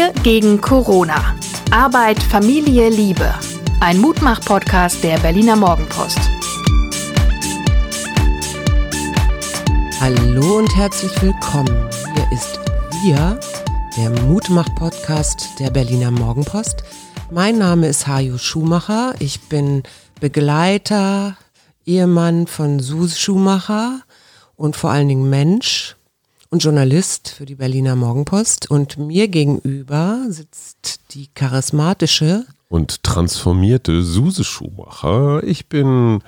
Wir gegen Corona. Arbeit, Familie, Liebe. Ein Mutmach-Podcast der Berliner Morgenpost. Hallo und herzlich willkommen. Hier ist Wir, der Mutmach-Podcast der Berliner Morgenpost. Mein Name ist Hajo Schumacher. Ich bin Begleiter, Ehemann von Sus Schumacher und vor allen Dingen Mensch und Journalist für die Berliner Morgenpost. Und mir gegenüber sitzt die charismatische und transformierte Suse Schumacher. Ich bin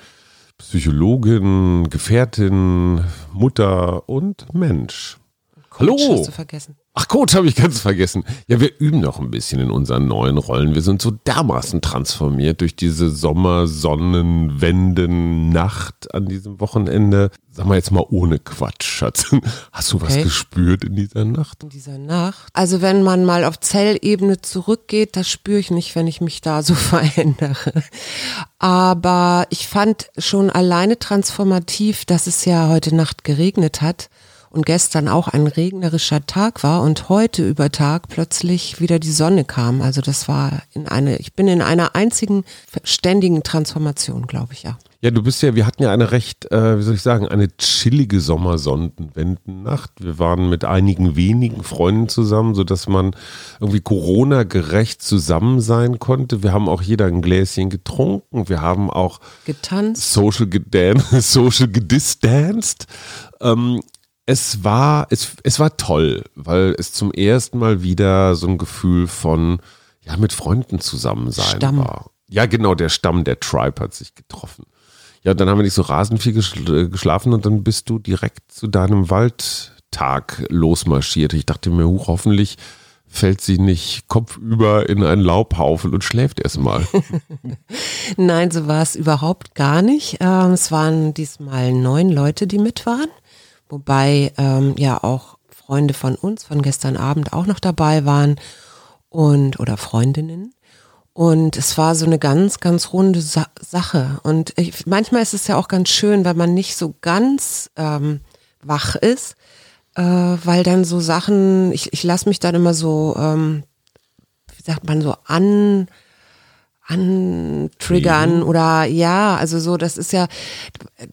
Psychologin, Gefährtin, Mutter und Mensch. Coach Hallo. Hast du vergessen? Ach, Coach habe ich ganz vergessen. Ja, wir üben noch ein bisschen in unseren neuen Rollen. Wir sind so dermaßen transformiert durch diese Sommer, Sonnen, Wenden, Nacht an diesem Wochenende. Sag mal jetzt mal ohne Quatsch, Schatz. Hast du was Okay. gespürt in dieser Nacht? in dieser Nacht. Also wenn man mal auf Zellebene zurückgeht, das spüre ich nicht, wenn ich mich da so verändere. Aber ich fand schon alleine transformativ, dass es ja heute Nacht geregnet hat und gestern auch ein regnerischer Tag war und heute über Tag plötzlich wieder die Sonne kam. Also das war in eine, ich bin in einer einzigen ständigen Transformation, glaube ich, ja. Ja, du bist ja, wir hatten ja eine recht, äh, wie soll ich sagen, eine chillige Sommersonnenwendennacht. Wir waren mit einigen wenigen Freunden zusammen, sodass man irgendwie Corona-gerecht zusammen sein konnte. Wir haben auch jeder ein Gläschen getrunken. Wir haben auch Getanzt. social, gedan social gedistanced. Ähm, es war, es, es war toll, weil es zum ersten Mal wieder so ein Gefühl von, ja, mit Freunden zusammen sein Stamm. war. Ja, genau, der Stamm, der Tribe hat sich getroffen. Ja, dann haben wir nicht so rasend viel geschl- geschlafen und dann bist du direkt zu deinem Waldtag losmarschiert. Ich dachte mir, huch, hoffentlich fällt sie nicht kopfüber in einen Laubhaufen und schläft erstmal. Nein, so war es überhaupt gar nicht. Ähm, es waren diesmal neun Leute, die mit waren, wobei ähm, ja auch Freunde von uns von gestern Abend auch noch dabei waren und oder Freundinnen. Und es war so eine ganz, ganz runde Sa Sache. Und ich, manchmal ist es ja auch ganz schön, wenn man nicht so ganz ähm, wach ist, äh, weil dann so Sachen, ich, ich lasse mich dann immer so, ähm, wie sagt man, so an, antriggern oder ja, also so, das ist ja,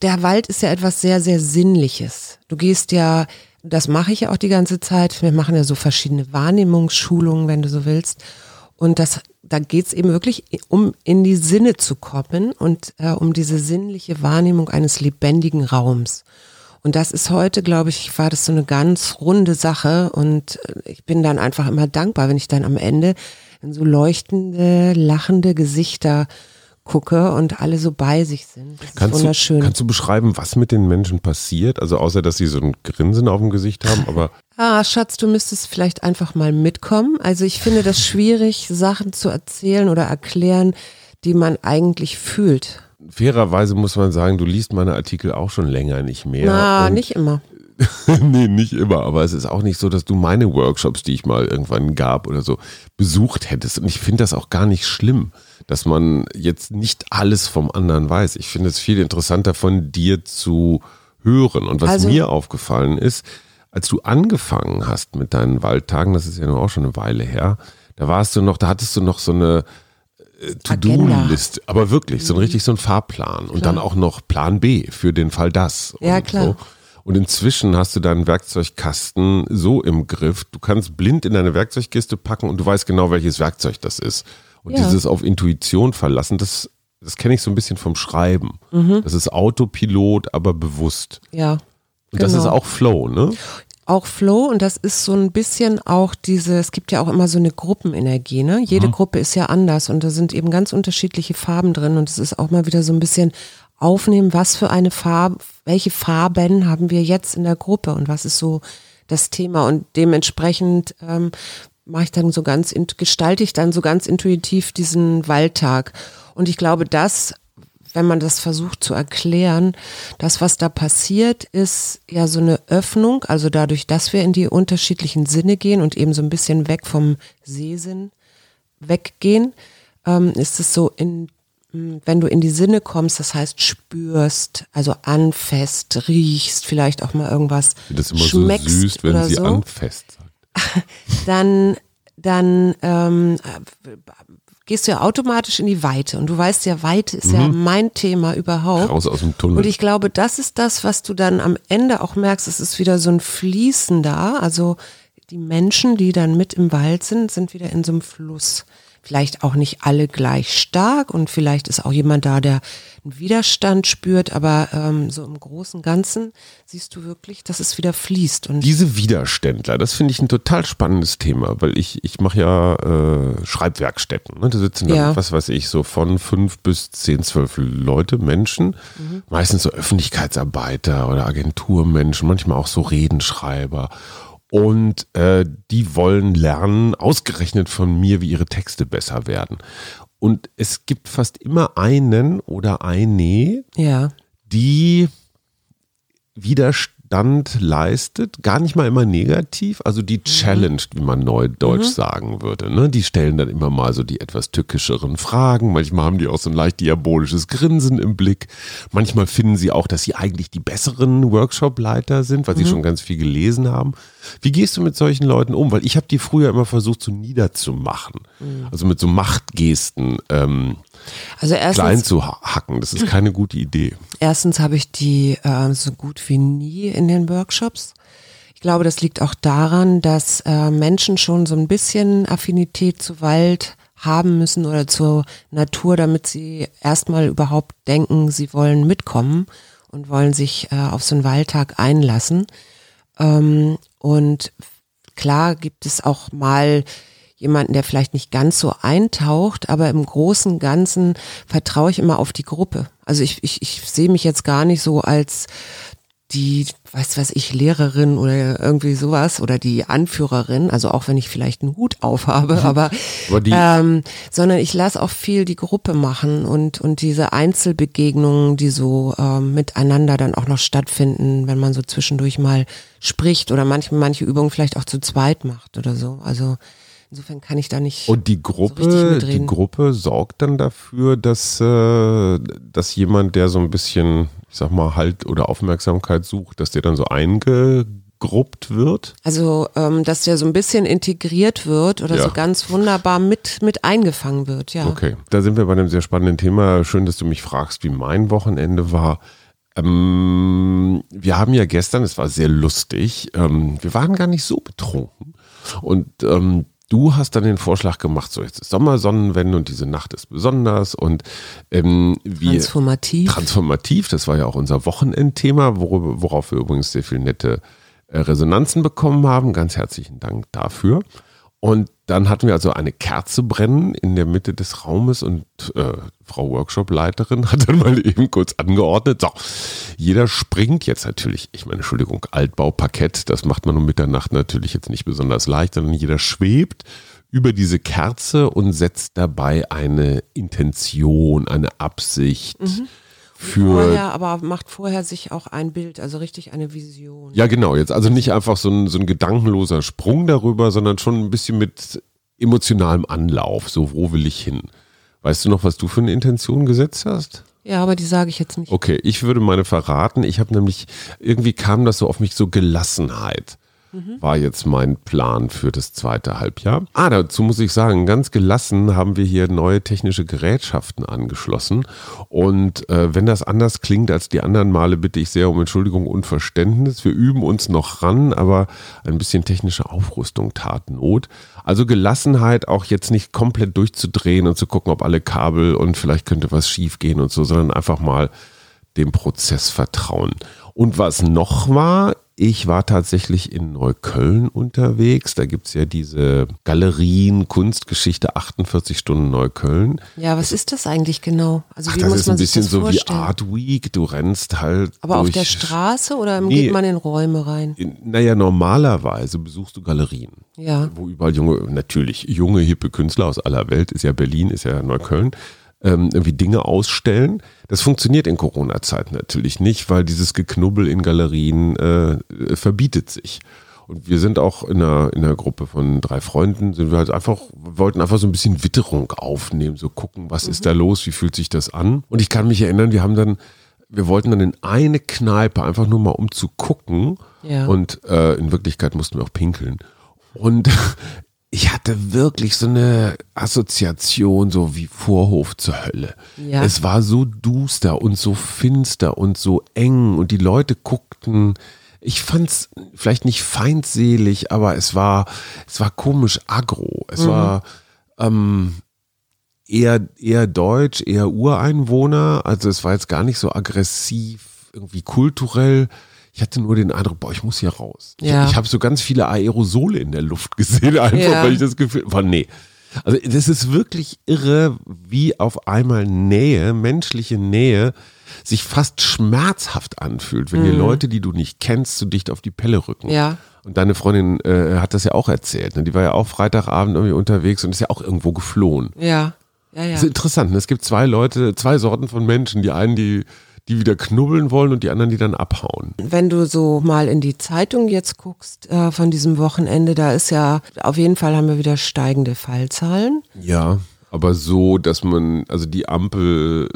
der Wald ist ja etwas sehr, sehr Sinnliches. Du gehst ja, das mache ich ja auch die ganze Zeit, wir machen ja so verschiedene Wahrnehmungsschulungen, wenn du so willst. Und das, da geht's eben wirklich um in die Sinne zu kommen und äh, um diese sinnliche Wahrnehmung eines lebendigen Raums. Und das ist heute, glaube ich, war das so eine ganz runde Sache und äh, ich bin dann einfach immer dankbar, wenn ich dann am Ende in so leuchtende, lachende Gesichter gucke und alle so bei sich sind. Das ist Kannst wunderschön. du, kannst du beschreiben, was mit den Menschen passiert? Also außer, dass sie so ein Grinsen auf dem Gesicht haben, aber Ah, Schatz, du müsstest vielleicht einfach mal mitkommen. Also ich finde das schwierig, Sachen zu erzählen oder erklären, die man eigentlich fühlt. fairerweise muss man sagen, du liest meine Artikel auch schon länger nicht mehr. Na, nicht immer. nee, nicht immer, aber es ist auch nicht so, dass du meine Workshops, die ich mal irgendwann gab oder so, besucht hättest. Und ich finde das auch gar nicht schlimm, dass man jetzt nicht alles vom anderen weiß. Ich finde es viel interessanter von dir zu hören. Und was Also- mir aufgefallen ist, als du angefangen hast mit deinen Waldtagen, das ist ja nun auch schon eine Weile her, da warst du noch, da hattest du noch so eine äh. To-Do-List, aber wirklich, so ein richtig so ein Fahrplan und dann auch noch Plan B für den Fall das. Ja, klar. So. Und inzwischen hast du deinen Werkzeugkasten so im Griff, du kannst blind in deine Werkzeugkiste packen und du weißt genau, welches Werkzeug das ist. Und Ja. dieses auf Intuition verlassen, das, das kenne ich so ein bisschen vom Schreiben. Mhm. Das ist Autopilot, aber bewusst. Ja. Und das genau. ist auch Flow, ne? auch Flow und das ist so ein bisschen auch diese, es gibt ja auch immer so eine Gruppenenergie, ne? Jede Gruppe ist ja anders und da sind eben ganz unterschiedliche Farben drin und es ist auch mal wieder so ein bisschen aufnehmen, was für eine Farbe, welche Farben haben wir jetzt in der Gruppe und was ist so das Thema. Und dementsprechend ähm, mache ich dann so ganz, gestalte ich dann so ganz intuitiv diesen Waldtag. Und ich glaube, das wenn man das versucht zu erklären, das, was da passiert, ist ja so eine Öffnung, also dadurch, dass wir in die unterschiedlichen Sinne gehen und eben so ein bisschen weg vom Sehsinn weggehen, ähm, ist es so in wenn du in die Sinne kommst, das heißt spürst, also anfasst, riechst, vielleicht auch mal irgendwas Das immer schmeckst so süß, wenn sie so, anfasst sagt. dann dann ähm, gehst du ja automatisch in die Weite. Und du weißt ja, Weite ist ja mein Thema überhaupt. Raus aus dem Tunnel. Und ich glaube, das ist das, was du dann am Ende auch merkst. Es ist wieder so ein Fließen da. Also die Menschen, die dann mit im Wald sind, sind wieder in so einem Fluss. Vielleicht auch nicht alle gleich stark und vielleicht ist auch jemand da, der einen Widerstand spürt, aber ähm, so im Großen und Ganzen siehst du wirklich, dass es wieder fließt. Und Diese Widerständler, das finde ich ein total spannendes Thema, weil ich, ich mache ja äh, Schreibwerkstätten. Ne? Da sitzen dann, Ja. was weiß ich, so von fünf bis zehn, zwölf Leute, Menschen. Meistens so Öffentlichkeitsarbeiter oder Agenturmenschen, manchmal auch so Redenschreiber. Und äh, die wollen lernen, ausgerechnet von mir, wie ihre Texte besser werden. Und es gibt fast immer einen oder eine, ja, die Widerstand leistet, gar nicht mal immer negativ, also die challenged, wie man neudeutsch sagen würde. Ne? Die stellen dann immer mal so die etwas tückischeren Fragen, manchmal haben die auch so ein leicht diabolisches Grinsen im Blick, manchmal finden sie auch, dass sie eigentlich die besseren Workshop-Leiter sind, weil sie schon ganz viel gelesen haben. Wie gehst du mit solchen Leuten um? Weil ich habe die früher immer versucht, so niederzumachen, also mit so Machtgesten ähm, also klein erstens, zu ha- hacken. Das ist keine gute Idee. erstens habe ich die äh, so gut wie nie in den Workshops. Ich glaube, das liegt auch daran, dass äh, Menschen schon so ein bisschen Affinität zu Wald haben müssen oder zur Natur, damit sie erstmal überhaupt denken, sie wollen mitkommen und wollen sich äh, auf so einen Waldtag einlassen. Ähm, und klar gibt es auch mal jemanden, der vielleicht nicht ganz so eintaucht, aber im Großen und Ganzen vertraue ich immer auf die Gruppe. Also ich, ich, ich sehe mich jetzt gar nicht so als die, weiß was ich, Lehrerin oder irgendwie sowas oder die Anführerin, also auch wenn ich vielleicht einen Hut aufhabe, aber, Aber die- ähm, sondern ich lasse auch viel die Gruppe machen und, und diese Einzelbegegnungen, die so ähm, miteinander dann auch noch stattfinden, wenn man so zwischendurch mal spricht oder manchmal manche Übungen vielleicht auch zu zweit macht oder so. Also insofern kann ich da nicht. Und die Gruppe, mitreden. die Gruppe sorgt dann dafür, dass, äh, dass jemand, der so ein bisschen, ich sag mal, Halt oder Aufmerksamkeit sucht, dass der dann so eingegruppt wird. Also, ähm, dass der so ein bisschen integriert wird oder Ja. so ganz wunderbar mit, mit eingefangen wird, ja. Okay, da sind wir bei einem sehr spannenden Thema. Schön, dass du mich fragst, wie mein Wochenende war. Ähm, wir haben ja gestern, es war sehr lustig, ähm, wir waren gar nicht so betrunken. Und ähm, du hast dann den Vorschlag gemacht, so jetzt ist Sommersonnenwende und diese Nacht ist besonders und ähm, wir Transformativ. transformativ, das war ja auch unser Wochenendthema, worauf wir übrigens sehr viel nette äh, Resonanzen bekommen haben. Ganz herzlichen Dank dafür. Und dann hatten wir also eine Kerze brennen in der Mitte des Raumes und äh, Frau Workshop-Leiterin hat dann mal eben kurz angeordnet. So, jeder springt jetzt natürlich, ich meine, Entschuldigung, Altbauparkett, das macht man um Mitternacht natürlich jetzt nicht besonders leicht, sondern jeder schwebt über diese Kerze und setzt dabei eine Intention, eine Absicht für Vorher, aber macht vorher sich auch ein Bild, also richtig eine Vision. Ja, genau. Jetzt also nicht einfach so ein, so ein gedankenloser Sprung darüber, sondern schon ein bisschen mit emotionalem Anlauf. So, wo will ich hin? Weißt du noch, was du für eine Intention gesetzt hast? Ja, aber die sage ich jetzt nicht. Okay, ich würde meine verraten. Ich habe nämlich, irgendwie kam das so auf mich so Gelassenheit. War jetzt mein Plan für das zweite Halbjahr. Ah, dazu muss ich sagen, ganz gelassen haben wir hier neue technische Gerätschaften angeschlossen. Und äh, wenn das anders klingt als die anderen Male, bitte ich sehr um Entschuldigung und Verständnis. Wir üben uns noch ran, aber ein bisschen technische Aufrüstung tat Not. Also Gelassenheit, auch jetzt nicht komplett durchzudrehen und zu gucken, ob alle Kabel und vielleicht könnte was schief gehen und so, sondern einfach mal dem Prozess vertrauen. Und was noch war, ich war tatsächlich in Neukölln unterwegs. Da gibt's ja diese Galerien, Kunstgeschichte 48 Stunden Neukölln. Ja, was ist das eigentlich genau? Also Ach, wie das muss ist ein man sich bisschen so wie? Art Week. Du rennst halt. aber auf durch, der Straße oder Nee. geht man in Räume rein? In, naja, normalerweise besuchst du Galerien. Ja. Wo überall junge, natürlich junge, hippe Künstler aus aller Welt, ist ja Berlin, ist ja Neukölln, ähm, irgendwie Dinge ausstellen. Das funktioniert in Corona-Zeiten natürlich nicht, weil dieses Geknubbel in Galerien äh, verbietet sich. Und wir sind auch in einer, in einer Gruppe von drei Freunden, sind wir halt einfach, wollten einfach so ein bisschen Witterung aufnehmen, so gucken, was ist da los, wie fühlt sich das an. Und ich kann mich erinnern, wir haben dann, wir wollten dann in eine Kneipe, einfach nur mal um zu gucken. Ja. Und äh, in Wirklichkeit mussten wir auch pinkeln. Und ich hatte wirklich so eine Assoziation, so wie Vorhof zur Hölle. Ja. Es war so duster und so finster und so eng und die Leute guckten. Ich fand's vielleicht nicht feindselig, aber es war, es war komisch aggro. Es war ähm, eher, eher deutsch, eher Ureinwohner. Also es war jetzt gar nicht so aggressiv, irgendwie kulturell. Ich hatte nur den Eindruck, boah, ich muss hier raus. Ja. Ich, ich habe so ganz viele Aerosole in der Luft gesehen, einfach Ja. weil ich das Gefühl war, nee. Also das ist wirklich irre, wie auf einmal Nähe, menschliche Nähe, sich fast schmerzhaft anfühlt, wenn dir Leute, die du nicht kennst, so dicht auf die Pelle rücken. Mhm. Ja. Und deine Freundin äh, hat das ja auch erzählt. Ne? Die war ja auch Freitagabend irgendwie unterwegs und ist ja auch irgendwo geflohen. Ja. Ja, ja. Das ist interessant. Ne? Es gibt zwei Leute, zwei Sorten von Menschen. Die einen, die, die wieder knubbeln wollen und die anderen, die dann abhauen. Wenn du so mal in die Zeitung jetzt guckst äh, von diesem Wochenende, da ist ja, auf jeden Fall haben wir wieder steigende Fallzahlen. Ja, aber so, dass man, also die Ampel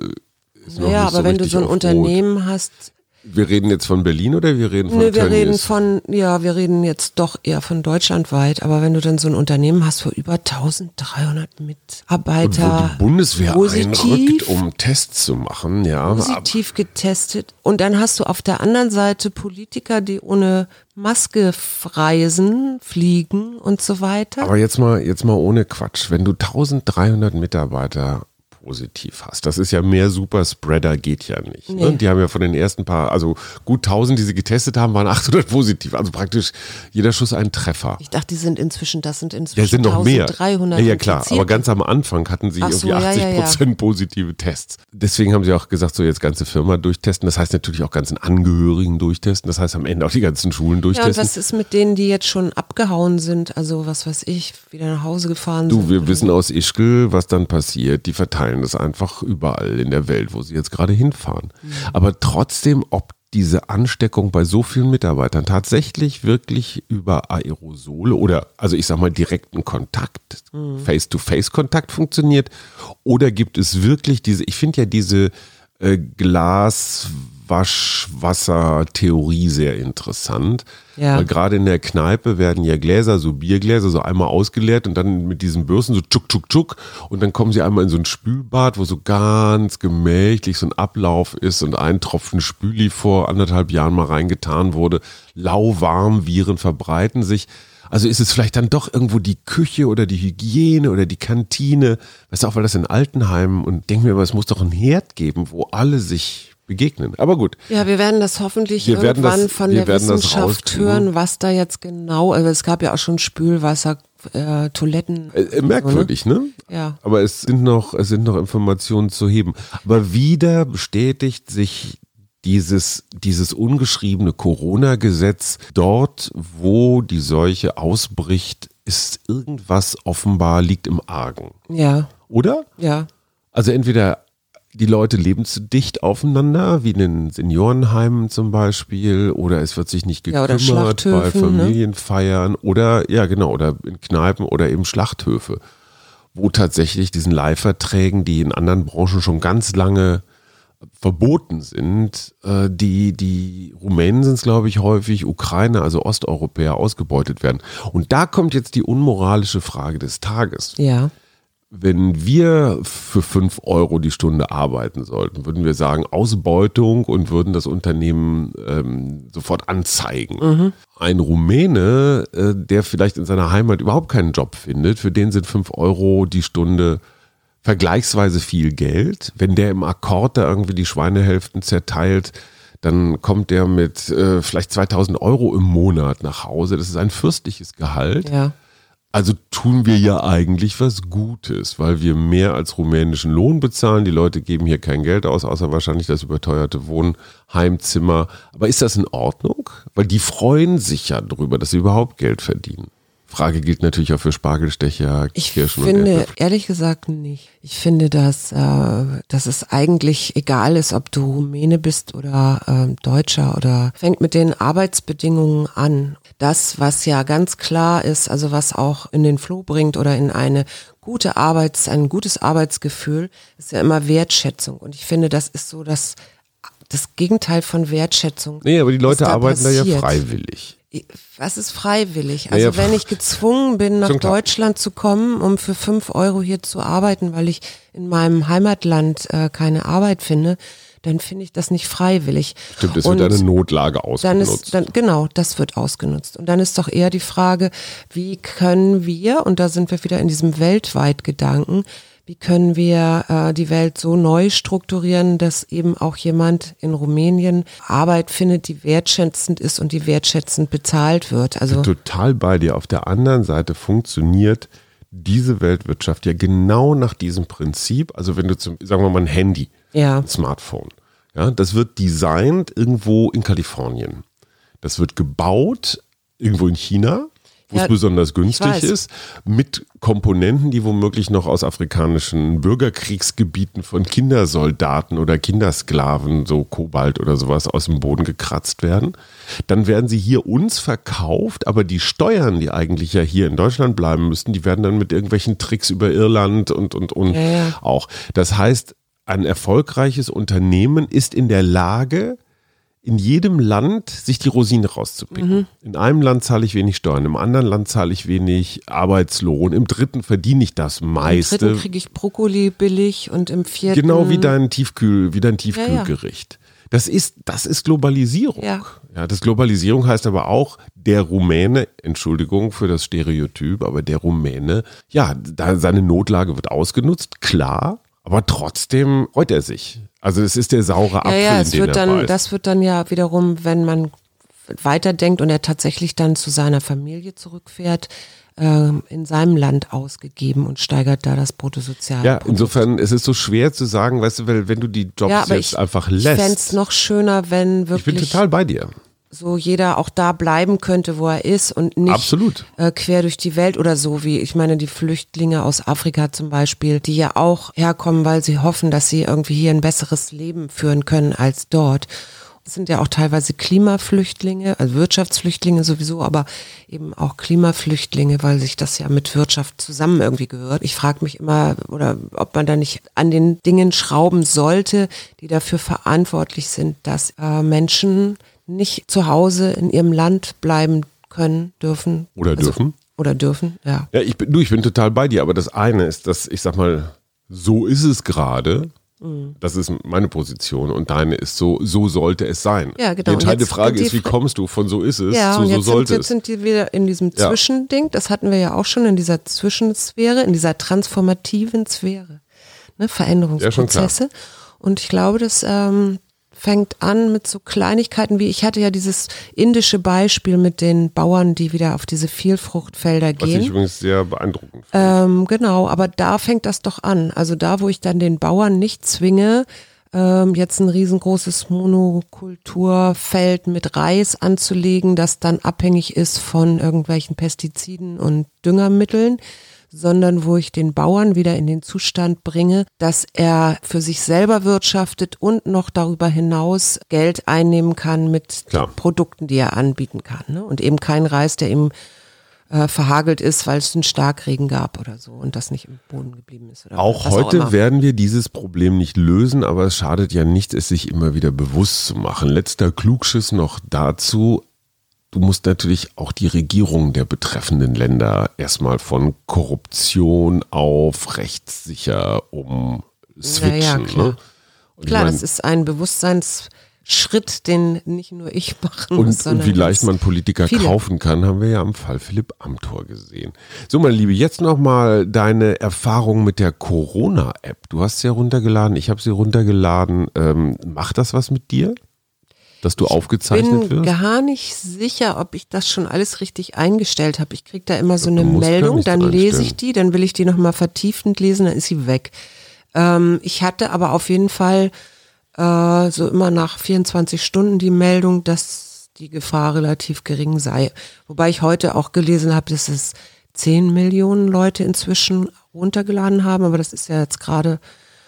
ist noch Ja, nicht aber so wenn du so ein auf Rot. Unternehmen hast, Wir reden jetzt von Berlin oder wir reden von Nö, wir Tönnies? reden von, ja, wir reden jetzt doch eher von deutschlandweit, aber wenn du dann so ein Unternehmen hast, wo über 1300 und wo Mitarbeiter die Bundeswehr positiv, einrückt, um Tests zu machen, ja. positiv getestet und dann hast du auf der anderen Seite Politiker, die ohne Maske reisen, fliegen und so weiter. Aber jetzt mal, jetzt mal ohne Quatsch. Wenn du 1300 Mitarbeiter positiv hast, das ist ja mehr Superspreader geht ja nicht. Ne? Nee. Die haben ja von den ersten paar, also gut 1000, die sie getestet haben, waren 800 positiv. Also praktisch jeder Schuss ein Treffer. ich dachte, die sind inzwischen, das sind inzwischen Ja, sind noch mehr. 1300 Ja, ja, klar. Aber ganz am Anfang hatten sie Ach so, irgendwie ja, 80 ja, ja. Prozent positive Tests. Deswegen haben sie auch gesagt, so jetzt ganze Firma durchtesten. Das heißt natürlich auch ganzen Angehörigen durchtesten. Das heißt am Ende auch die ganzen Schulen ja, und durchtesten. was ist mit denen, die jetzt schon abgehauen sind, also was weiß ich, wieder nach Hause gefahren Du, sind? wir wissen aus Ischgl, was dann passiert. Die verteilen das einfach überall in der Welt, wo sie jetzt gerade hinfahren. Aber trotzdem, ob diese Ansteckung bei so vielen Mitarbeitern tatsächlich wirklich über Aerosole oder, also ich sag mal, direkten Kontakt, Face-to-Face-Kontakt funktioniert, oder gibt es wirklich diese, ich finde ja diese äh, Glaswaschwasser-Theorie sehr interessant. Ja. Weil gerade in der Kneipe werden ja Gläser, so Biergläser, so einmal ausgeleert und dann mit diesen Bürsten so tschuk, tschuk, tschuk. Und dann kommen sie einmal in so ein Spülbad, wo so ganz gemächlich so ein Ablauf ist und ein Tropfen Spüli vor anderthalb Jahren mal reingetan wurde. Lauwarm, Viren verbreiten sich. Also ist es vielleicht dann doch irgendwo die Küche oder die Hygiene oder die Kantine. Weißt du, auch weil das in Altenheimen und denk mir aber, es muss doch einen Herd geben, wo alle sich begegnen. Aber gut. Ja, wir werden das hoffentlich Wir irgendwann das- von wir der Wissenschaft hören, was da jetzt genau, also es gab ja auch schon Spülwasser, äh, Toiletten. Äh, äh, merkwürdig, ne? Ja. Aber es sind noch, es sind noch Informationen zu heben. Aber wieder bestätigt sich dieses, dieses ungeschriebene Corona-Gesetz dort, wo die Seuche ausbricht, ist irgendwas offenbar liegt im Argen. Ja, Oder? ja. Also entweder die Leute leben zu dicht aufeinander, wie in den Seniorenheimen zum Beispiel, oder es wird sich nicht Ja, gekümmert bei Schlachthöfen, ne? Familienfeiern oder ja genau, oder in Kneipen oder eben Schlachthöfe, wo tatsächlich diesen Leihverträgen, die in anderen Branchen schon ganz lange verboten sind, äh, die, die Rumänen sind es, glaube ich, häufig, Ukrainer, also Osteuropäer ausgebeutet werden. Und da kommt jetzt die unmoralische Frage des Tages Ja. wenn wir für fünf Euro die Stunde arbeiten sollten, würden wir sagen Ausbeutung und würden das Unternehmen ähm, sofort anzeigen. Ein Rumäne, äh, der vielleicht in seiner Heimat überhaupt keinen Job findet, für den sind fünf Euro die Stunde vergleichsweise viel Geld. Wenn der im Akkord da irgendwie die Schweinehälften zerteilt, dann kommt der mit äh, vielleicht 2000 Euro im Monat nach Hause. Das ist ein fürstliches Gehalt. Ja. Also tun wir ja eigentlich was Gutes, weil wir mehr als rumänischen Lohn bezahlen. Die Leute geben hier kein Geld aus, außer wahrscheinlich das überteuerte Wohnheimzimmer. Aber ist das in Ordnung? Weil die freuen sich ja darüber, dass sie überhaupt Geld verdienen. Frage gilt natürlich auch für Spargelstecher, Ich Kirschen und finde, Erdäpfel. ehrlich gesagt nicht. Ich finde, dass, äh, dass es eigentlich egal ist, ob du Rumäne bist oder ähm, Deutscher oder fängt mit den Arbeitsbedingungen an. Das, was ja ganz klar ist, also was auch in den Floh bringt oder in eine gute Arbeits, ein gutes Arbeitsgefühl, ist ja immer Wertschätzung. Und ich finde, das ist so das das Gegenteil von Wertschätzung. Nee, aber die Leute arbeiten da ja freiwillig. Was ist freiwillig? Also Naja, wenn ich gezwungen bin, nach. Deutschland zu kommen, um für fünf Euro hier zu arbeiten, weil ich in meinem Heimatland äh, keine Arbeit finde, dann finde ich das nicht freiwillig. Stimmt, es wird eine Notlage dann ausgenutzt. ist dann genau, das wird ausgenutzt. Und dann ist doch eher die Frage, wie können wir, und da sind wir wieder in diesem Weltweit-Gedanken, wie können wir äh, die Welt so neu strukturieren, dass eben auch jemand in Rumänien Arbeit findet, die wertschätzend ist und die wertschätzend bezahlt wird. Also total bei dir. Auf der anderen Seite funktioniert diese Weltwirtschaft ja genau nach diesem Prinzip. Also wenn du zum, sagen wir mal ein Handy, ja, ein Smartphone, ja, das wird designt irgendwo in Kalifornien. Das wird gebaut irgendwo in China, wo Ja, es besonders günstig ist, mit Komponenten, die womöglich noch aus afrikanischen Bürgerkriegsgebieten von Kindersoldaten oder Kindersklaven, so Kobalt oder sowas, aus dem Boden gekratzt werden. Dann werden sie hier uns verkauft, aber die Steuern, die eigentlich ja hier in Deutschland bleiben müssten, die werden dann mit irgendwelchen Tricks über Irland und, und, und Ja, ja. auch. Das heißt, ein erfolgreiches Unternehmen ist in der Lage, in jedem Land sich die Rosine rauszupicken. Mhm. In einem Land zahle ich wenig Steuern, im anderen Land zahle ich wenig Arbeitslohn, im dritten verdiene ich das im meiste. dritten kriege ich Brokkoli billig und im vierten Genau wie dein Tiefkühl, wie dein ja. Tiefkühlgericht. Das ist, das ist Globalisierung. Ja. ja, das Globalisierung heißt aber auch, der Rumäne, Entschuldigung für das Stereotyp, aber der Rumäne, ja, da, seine Notlage wird ausgenutzt, klar, aber trotzdem freut er sich. Also es ist der saure Apfel, Ja, ja, es wird dann, beißt. das wird dann ja wiederum, wenn man weiterdenkt und er tatsächlich dann zu seiner Familie zurückfährt, ähm, in seinem Land ausgegeben und steigert da das Bruttosozial. Ja, insofern es ist so schwer zu sagen, weißt du, weil wenn du die Jobs ja, jetzt ich, einfach ich fände es lässt. noch schöner, wenn Ich bin wirklich total bei dir. So jeder auch da bleiben könnte, wo er ist und nicht Absolut. Äh, quer durch die Welt oder so, wie ich meine die Flüchtlinge aus Afrika zum Beispiel, die ja auch herkommen, weil sie hoffen, dass sie irgendwie hier ein besseres Leben führen können als dort. Es sind ja auch teilweise Klimaflüchtlinge, also Wirtschaftsflüchtlinge sowieso, aber eben auch Klimaflüchtlinge, weil sich das ja mit Wirtschaft zusammen irgendwie gehört. Ich frage mich immer, oder ob man da nicht an den Dingen schrauben sollte, die dafür verantwortlich sind, dass äh, Menschen nicht zu Hause in ihrem Land bleiben können, dürfen. Oder Also- dürfen. Oder dürfen, ja. Ja, ich bin, du, ich bin total bei dir, aber das eine ist, dass ich sag mal, so ist es gerade. Mhm. Das ist meine Position und deine ist so, so sollte es sein. Ja, genau. Die entscheidende Und jetzt- Frage die ist, wie kommst du von so ist es Ja, zu und so jetzt, sind, sollte jetzt es. sind die wieder in diesem Ja. Zwischending, das hatten wir ja auch schon in dieser Zwischensphäre, in dieser transformativen Sphäre. Ne, Veränderungsprozesse. und ich glaube, das ähm, fängt an mit so Kleinigkeiten wie, ich hatte ja dieses indische Beispiel mit den Bauern, die wieder auf diese Vielfruchtfelder Was ich gehen. übrigens sehr beeindruckend finde. Ähm, genau, aber da fängt das doch an. Also da, wo ich dann den Bauern nicht zwinge, ähm, jetzt ein riesengroßes Monokulturfeld mit Reis anzulegen, das dann abhängig ist von irgendwelchen Pestiziden und Düngermitteln, sondern wo ich den Bauern wieder in den Zustand bringe, dass er für sich selber wirtschaftet und noch darüber hinaus Geld einnehmen kann mit. Produkten, die er anbieten kann. Ne? Und eben kein Reis, der ihm äh, verhagelt ist, weil es einen Starkregen gab oder so und das nicht im Boden geblieben ist. Auch heute immer. werden wir dieses Problem nicht lösen, aber es schadet ja nicht, es sich immer wieder bewusst zu machen. Letzter Klugschiss noch dazu. Du musst natürlich auch die Regierungen der betreffenden Länder erstmal von Korruption auf rechtssicher um switchen. Ja, ja, klar. ne? Und Klar, mein, das ist ein Bewusstseinsschritt, den nicht nur ich machen und, muss, und sondern wie leicht man Politiker viele. kaufen kann, haben wir ja am Fall Philipp Amthor gesehen. So, meine Liebe, jetzt nochmal deine Erfahrung mit der Corona-App. Du hast sie ja runtergeladen, ich habe sie runtergeladen. Ähm, macht das was mit dir? Dass du aufgezeichnet bin wirst? gar nicht sicher, ob ich das schon alles richtig eingestellt habe. Ich kriege da immer so eine Meldung, dann lese ich die, dann will ich die nochmal vertiefend lesen, dann ist sie weg. Ähm, ich hatte aber auf jeden Fall äh, so immer nach 24 Stunden die Meldung, dass die Gefahr relativ gering sei. Wobei ich heute auch gelesen habe, dass es 10 Millionen Leute inzwischen runtergeladen haben, aber das ist ja jetzt gerade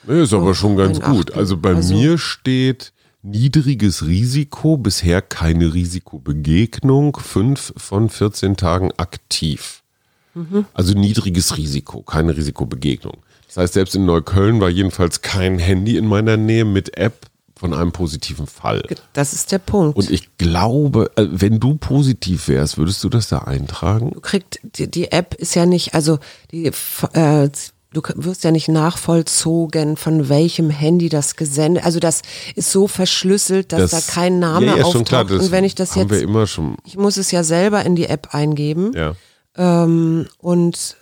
Nee, ist aber schon ganz gut. Also bei Also- mir steht niedriges Risiko, bisher keine Risikobegegnung, fünf von 14 Tagen aktiv. Mhm. Also niedriges Risiko, keine Risikobegegnung. Das heißt, selbst in Neukölln war jedenfalls kein Handy in meiner Nähe mit App von einem positiven Fall. Das ist der Punkt. Und ich glaube, äh, wenn du positiv wärst, würdest du das da eintragen? du kriegst, die, die App ist ja nicht, also die, äh, du wirst ja nicht nachvollzogen, von welchem Handy das gesendet, also das ist so verschlüsselt, dass da kein Name ja, ja, auftaucht. klar, das Und wenn ich das jetzt, wir immer schon, ich muss es ja selber in die App eingeben ja. ähm, und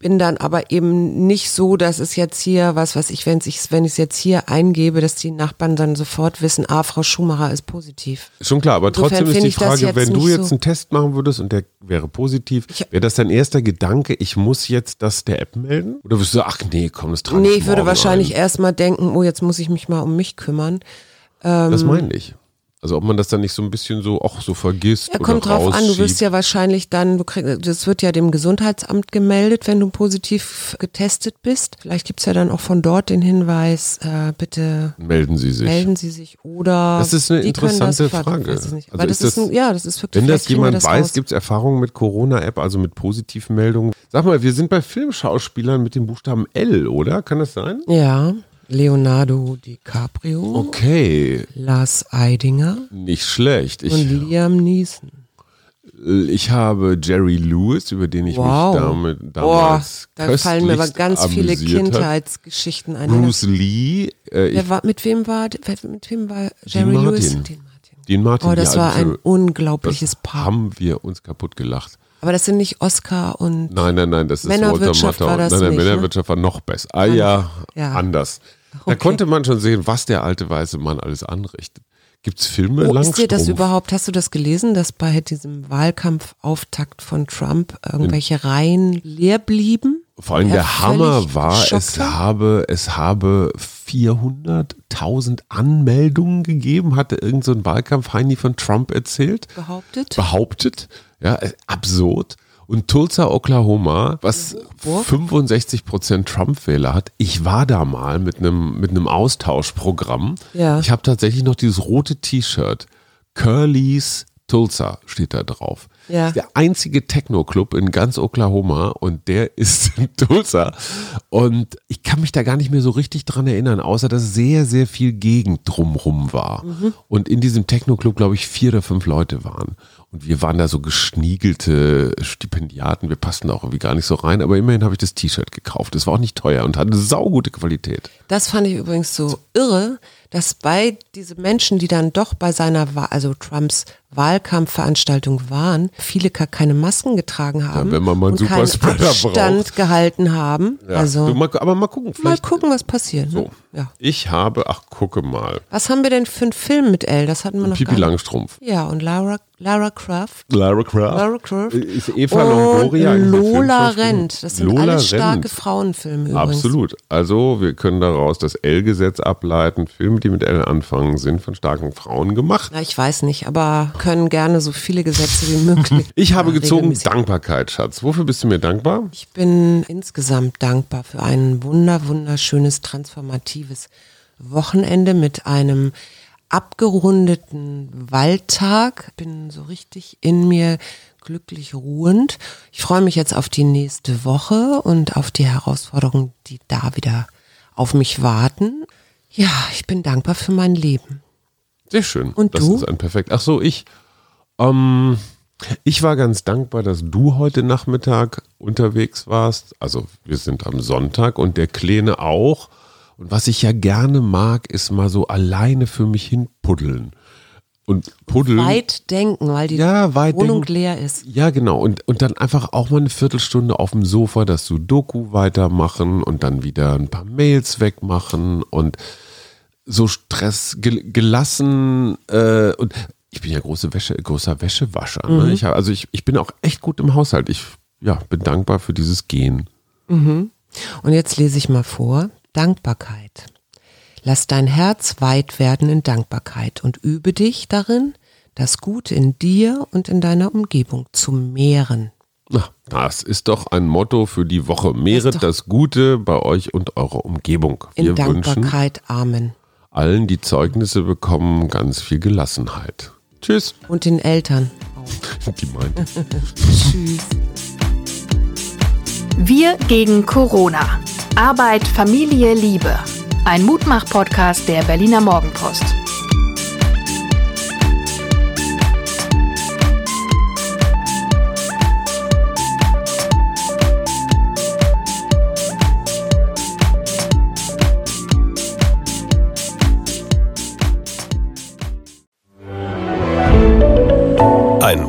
bin dann aber eben nicht so, dass es jetzt hier, was weiß ich, wenn ich wenn ich es jetzt hier eingebe, dass die Nachbarn dann sofort wissen, ah, Frau Schumacher ist positiv. Schon klar, aber Insofern trotzdem ist die Frage, wenn du jetzt so- einen Test machen würdest und der wäre positiv, wäre das dein erster Gedanke, ich muss jetzt das der App melden? Oder würdest du sagen, ach nee, komm, das trage Nee, ich würde wahrscheinlich ein. erstmal denken, oh, jetzt muss ich mich mal um mich kümmern. Das meine ich. Also ob man das dann nicht so ein bisschen so, auch so vergisst Ja, kommt drauf an, du wirst ja wahrscheinlich dann, du kriegst, das wird ja dem Gesundheitsamt gemeldet, wenn du positiv getestet bist. Vielleicht gibt's ja dann auch von dort den Hinweis, äh, bitte melden sie sich. melden Sie sich oder Das ist eine interessante das, Frage. Also Aber das ist das- ein, ja, das ist wirklich Wenn das jemand das weiß, raus. gibt es Erfahrungen mit Corona-App, also mit Positivmeldungen. Sag mal, wir sind bei Filmschauspielern mit dem Buchstaben L, oder? Kann das sein? Ja, Leonardo DiCaprio, Okay, Lars Eidinger nicht schlecht. und Ich, Liam Neeson. ich habe Jerry Lewis, über den ich Wow. mich damit, Boah, damals da fallen mir aber ganz viele. Kindheitsgeschichten ein. Bruce Lee, äh, ich, Wer war, mit wem war, mit wem war Jerry Martin. Lewis? Dean Martin. Dean Martin. Oh, das ja, war ein also, unglaubliches Paar. haben wir uns kaputt gelacht. Aber das sind nicht Oscar und Nein, nein, nein, das ist Männerwirtschaft Walter war das Matthau. Nein, nein, nicht, ne? Männerwirtschaft war noch besser. Ah ja, Ja. anders. Da Okay. konnte man schon sehen, was der alte weiße Mann alles anrichtet. Gibt's Filme Oh, ist dir das überhaupt, hast du das gelesen, dass bei diesem Wahlkampfauftakt von Trump irgendwelche Reihen leer blieben? Vor allem Er der Hammer war, es habe, es habe 400.000 Anmeldungen gegeben, hatte irgend so ein Wahlkampf-Heini von Trump erzählt. Behauptet? behauptet. Ja, äh, absurd. Und Tulsa, Oklahoma, was 65 Prozent Trump-Wähler hat. Ich war da mal mit einem mit einem Austauschprogramm. Ja. Ich habe tatsächlich noch dieses rote T-Shirt. Curly's Tulsa steht da drauf. Ja. Das ist der einzige Techno-Club in ganz Oklahoma und der ist in Tulsa. Und ich kann mich da gar nicht mehr so richtig dran erinnern, außer dass sehr, sehr viel Gegend drumrum war. Und in diesem Techno-Club, glaube ich, vier oder fünf Leute waren. Und wir waren da so geschniegelte Stipendiaten. Wir passten da auch irgendwie gar nicht so rein, aber immerhin habe ich das T-Shirt gekauft. Das war auch nicht teuer und hatte saugute Qualität. Das fand ich übrigens so irre, dass bei diese Menschen, die dann doch bei seiner, Wa- also Trumps Wahlkampfveranstaltung waren, viele gar keine Masken getragen haben wenn man mal einen und keinen Superspreader Abstand braucht. gehalten haben. Also du, mal, aber mal gucken, mal gucken, was passiert. Ne? So. Ja. Ich habe, ach, gucke mal. Was haben wir denn für einen Film mit Elle? Das hatten wir noch Pipi. Langstrumpf. Ja, und Lara, Lara Croft. Lara Croft. Lara Croft. Ist Eva und Longoria Lola? Rent. Das sind Lola alles starke Rent. Frauenfilme übrigens. Absolut. Also wir können daraus das L-Gesetz ableiten. Filme, die mit L anfangen, sind von starken Frauen gemacht. Na, ich weiß nicht, aber können gerne so viele Gesetze wie möglich. Ich habe Ja, gezogen regelmäßig. Dankbarkeit, Schatz. Wofür bist du mir dankbar? Ich bin insgesamt dankbar für ein wunder, wunderschönes, transformatives Wochenende mit einem abgerundeten Waldtag. Bin so richtig in mir glücklich ruhend. Ich freue mich jetzt auf die nächste Woche und auf die Herausforderungen, die da wieder auf mich warten. Ja, ich bin dankbar für mein Leben. Sehr schön. Und das du? ist ein perfekt. Ach so, ich. Ähm, ich war ganz dankbar, dass du heute Nachmittag unterwegs warst. Also wir sind am Sonntag und der Kleine auch. Und was ich ja gerne mag, ist mal so alleine für mich hin puddeln. Und puddeln. Weit denken, weil die Ja, weit Wohnung denken. leer ist. Ja, genau. Und, und dann einfach auch mal eine Viertelstunde auf dem Sofa das Sudoku weitermachen und dann wieder ein paar Mails wegmachen und so Stress gel gelassen äh, und ich bin ja große Wäsche, großer Wäschewascher. Ne? Ich, hab- also ich, ich bin auch echt gut im Haushalt. Ich ja, bin dankbar für dieses Gehen. Und jetzt lese ich mal vor. Dankbarkeit. Lass dein Herz weit werden in Dankbarkeit und übe dich darin, das Gute in dir und in deiner Umgebung zu mehren. Na, das ist doch ein Motto für die Woche. Mehret doch- das Gute bei euch und eurer Umgebung. In Wir wünschen Dankbarkeit. Amen. Allen, die Zeugnisse bekommen, ganz viel Gelassenheit. Tschüss. Und den Eltern. Die meinte. Tschüss. Wir gegen Corona. Arbeit, Familie, Liebe. Ein Mutmach-Podcast der Berliner Morgenpost.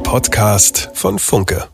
Podcast von Funke.